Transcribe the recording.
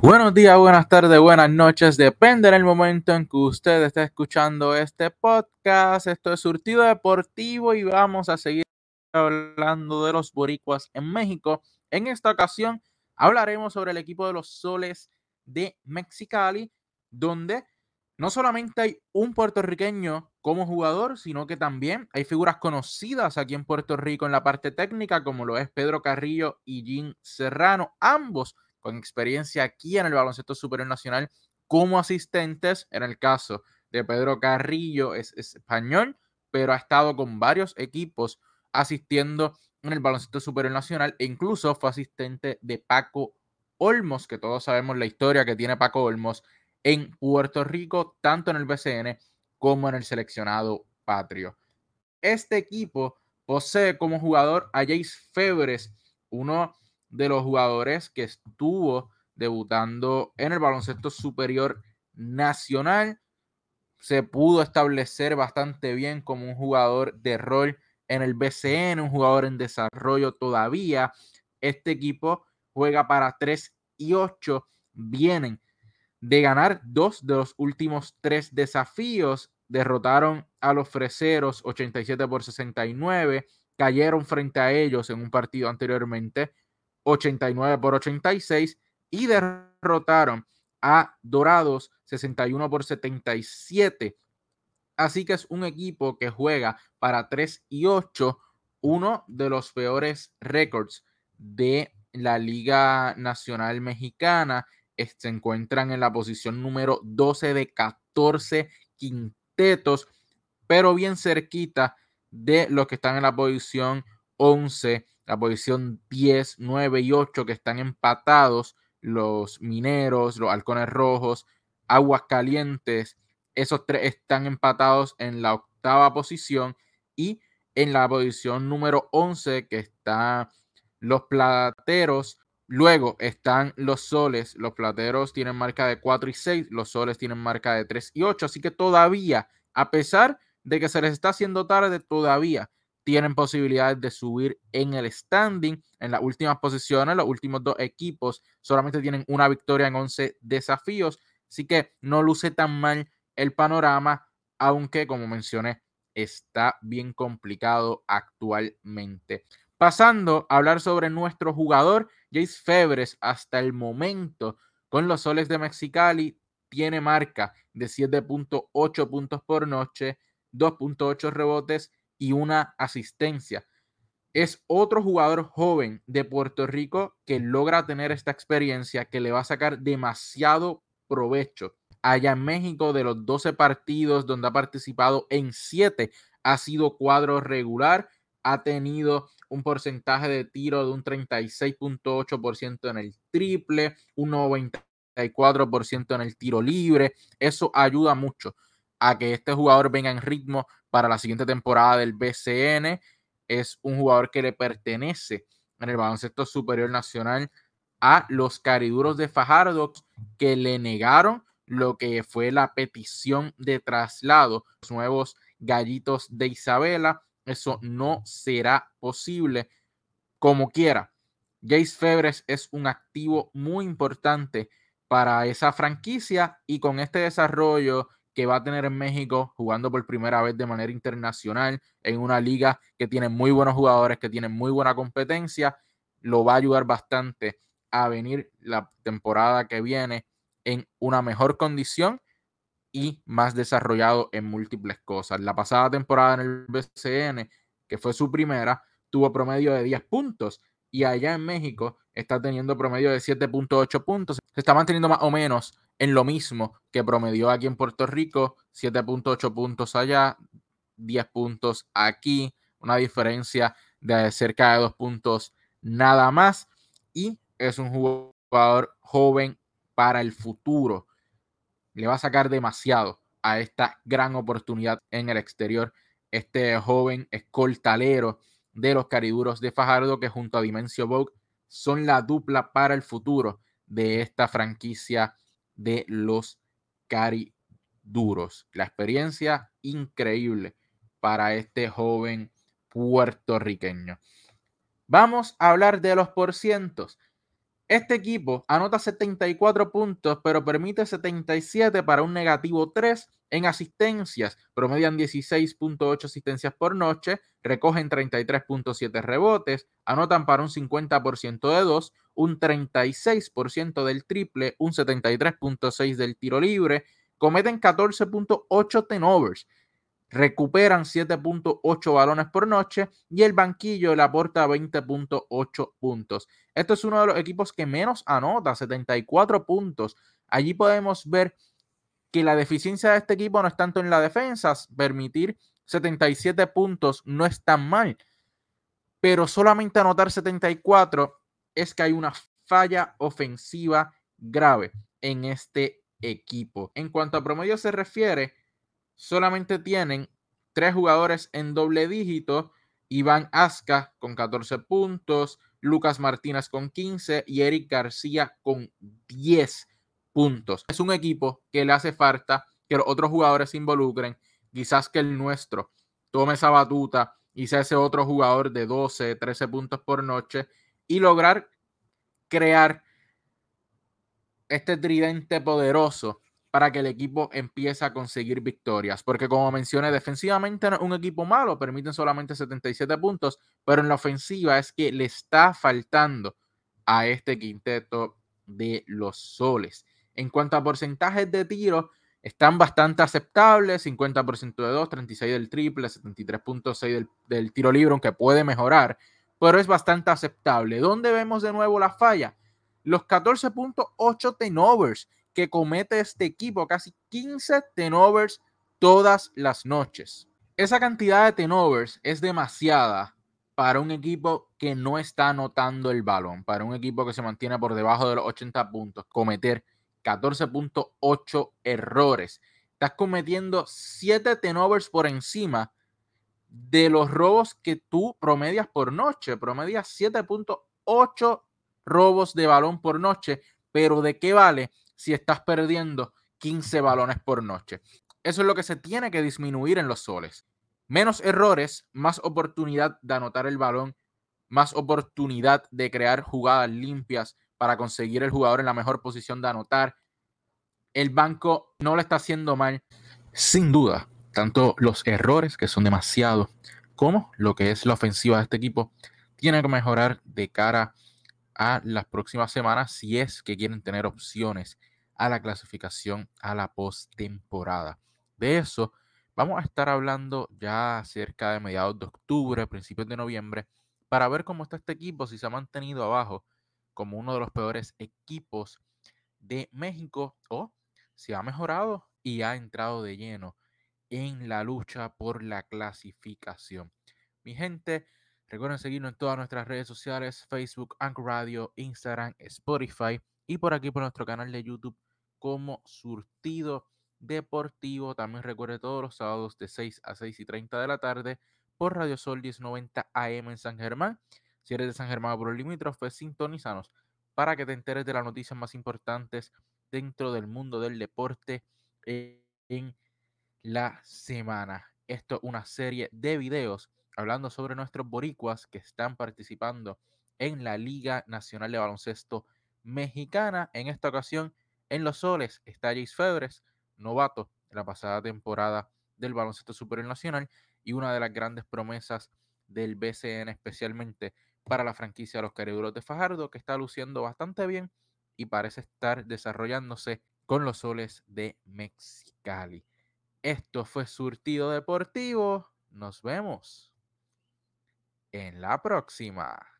Buenos días, buenas tardes, buenas noches. Depende del momento en que usted esté escuchando este podcast. Esto es Surtido Deportivo y vamos a seguir hablando de los boricuas en México. En esta ocasión hablaremos sobre el equipo de los Soles de Mexicali, donde no solamente hay un puertorriqueño como jugador, sino que también hay figuras conocidas aquí en Puerto Rico en la parte técnica, como lo es Pedro Carrillo y Jim Serrano, ambos con experiencia aquí en el baloncesto superior nacional como asistentes. En el caso de Pedro Carrillo, es, español, pero ha estado con varios equipos asistiendo en el baloncesto superior nacional e incluso fue asistente de Paco Olmos, que todos sabemos la historia que tiene Paco Olmos en Puerto Rico, tanto en el BCN como en el seleccionado patrio. Este equipo posee como jugador a Jace Febres, uno de los jugadores que estuvo debutando en el baloncesto superior nacional. Se pudo establecer bastante bien como un jugador de rol en el BCN, un jugador en desarrollo todavía. Este equipo juega para 3 y 8. Vienen de ganar dos de los últimos tres desafíos. Derrotaron a los Freseros 87 por 69. Cayeron frente a ellos en un partido anteriormente 89 por 86 y derrotaron a Dorados 61 por 77. Así que es un equipo que juega para 3 y 8, uno de los peores récords de la Liga Nacional Mexicana. Se encuentran en la posición número 12 de 14 quintetos, pero bien cerquita de los que están en la posición 11 la posición 10, 9 y 8 que están empatados, los mineros, los halcones rojos, aguas calientes, esos tres están empatados en la octava posición y en la posición número 11 que están los plateros. Luego están los soles. Los plateros tienen marca de 4 y 6. Los soles tienen marca de 3 y 8. Así que todavía, a pesar de que se les está haciendo tarde, todavía tienen posibilidades de subir en el standing. En las últimas posiciones, los últimos dos equipos solamente tienen una victoria en 11 desafíos, así que no luce tan mal el panorama, aunque como mencioné, está bien complicado actualmente. Pasando a hablar sobre nuestro jugador, Jace Febres, hasta el momento con los soles de Mexicali, tiene marca de 7.8 puntos por noche, 2.8 rebotes y una asistencia. Es otro jugador joven de Puerto Rico que logra tener esta experiencia que le va a sacar demasiado provecho. Allá en México, de los 12 partidos donde ha participado en 7, ha sido cuadro regular, ha tenido un porcentaje de tiro de un 36.8% en el triple, un 94% en el tiro libre. Eso ayuda mucho a que este jugador venga en ritmo para la siguiente temporada del BCN. Es un jugador que le pertenece en el baloncesto superior nacional a los cariduros de Fajardo que le negaron lo que fue la petición de traslado, los nuevos gallitos de Isabela. Eso no será posible como quiera. Jace Febres es un activo muy importante para esa franquicia y con este desarrollo que va a tener en México jugando por primera vez de manera internacional en una liga que tiene muy buenos jugadores, que tiene muy buena competencia, lo va a ayudar bastante a venir la temporada que viene en una mejor condición y más desarrollado en múltiples cosas. La pasada temporada en el BCN, que fue su primera, tuvo promedio de 10 puntos y allá en México está teniendo promedio de 7.8 puntos. Se está manteniendo más o menos en lo mismo que promedió aquí en Puerto Rico, 7.8 puntos allá, 10 puntos aquí, una diferencia de cerca de dos puntos nada más. Y es un jugador joven para el futuro. Le va a sacar demasiado a esta gran oportunidad en el exterior. Este joven escoltalero de los cariduros de Fajardo que junto a Dimensio Vogue son la dupla para el futuro de esta franquicia de los cariduros. La experiencia increíble para este joven puertorriqueño. Vamos a hablar de los porcientos. Este equipo anota 74 puntos, pero permite 77 para un negativo 3 en asistencias. Promedian 16.8 asistencias por noche, recogen 33.7 rebotes, anotan para un 50% de 2, un 36% del triple, un 73.6 del tiro libre, cometen 14.8 tenovers recuperan 7.8 balones por noche y el banquillo le aporta 20.8 puntos. Esto es uno de los equipos que menos anota, 74 puntos. Allí podemos ver que la deficiencia de este equipo no es tanto en la defensa, permitir 77 puntos no es tan mal, pero solamente anotar 74 es que hay una falla ofensiva grave en este equipo. En cuanto a promedio se refiere, solamente tienen tres jugadores en doble dígito. Iván Asca con 14 puntos, Lucas Martínez con 15 y Eric García con 10 puntos. Es un equipo que le hace falta que los otros jugadores se involucren, quizás que el nuestro tome esa batuta y sea ese otro jugador de 12, 13 puntos por noche y lograr crear este tridente poderoso para que el equipo empiece a conseguir victorias. Porque como mencioné, defensivamente es un equipo malo, permiten solamente 77 puntos, pero en la ofensiva es que le está faltando a este quinteto de los soles. En cuanto a porcentajes de tiro, están bastante aceptables, 50% de 2, 36 del triple, 73.6 del, del tiro libre, aunque puede mejorar, pero es bastante aceptable. ¿Dónde vemos de nuevo la falla? Los 14.8 tenovers que comete este equipo, casi 15 tenovers todas las noches. Esa cantidad de tenovers es demasiada para un equipo que no está anotando el balón, para un equipo que se mantiene por debajo de los 80 puntos, cometer 14.8 errores. Estás cometiendo 7 tenovers por encima de los robos que tú promedias por noche. Promedias 7.8 robos de balón por noche, pero ¿de qué vale si estás perdiendo 15 balones por noche. Eso es lo que se tiene que disminuir en los soles. Menos errores, más oportunidad de anotar el balón, más oportunidad de crear jugadas limpias para conseguir el jugador en la mejor posición de anotar. El banco no lo está haciendo mal. Sin duda, tanto los errores, que son demasiados, como lo que es la ofensiva de este equipo, tiene que mejorar de cara a las próximas semanas si es que quieren tener opciones a la clasificación a la postemporada. De eso vamos a estar hablando ya cerca de mediados de octubre, principios de noviembre, para ver cómo está este equipo, si se ha mantenido abajo como uno de los peores equipos de México o si ha mejorado y ha entrado de lleno en la lucha por la clasificación. Mi gente, recuerden seguirnos en todas nuestras redes sociales, Facebook, Anchor Radio, Instagram, Spotify y por aquí por nuestro canal de YouTube como Surtido Deportivo. También recuerde todos los sábados de 6 a 6 y 30 de la tarde por Radio Sol 1090 AM en San Germán. Si eres de San Germán por el limítrofe, sintonizanos para que te enteres de las noticias más importantes dentro del mundo del deporte en la semana. Esto es una serie de videos hablando sobre nuestros boricuas que están participando en la Liga Nacional de Baloncesto Mexicana. En esta ocasión en los soles está Jace Febres, novato de la pasada temporada del baloncesto superior nacional y una de las grandes promesas del BCN, especialmente para la franquicia de los Cariduros de Fajardo, que está luciendo bastante bien y parece estar desarrollándose con los soles de Mexicali. Esto fue Surtido Deportivo. Nos vemos en la próxima.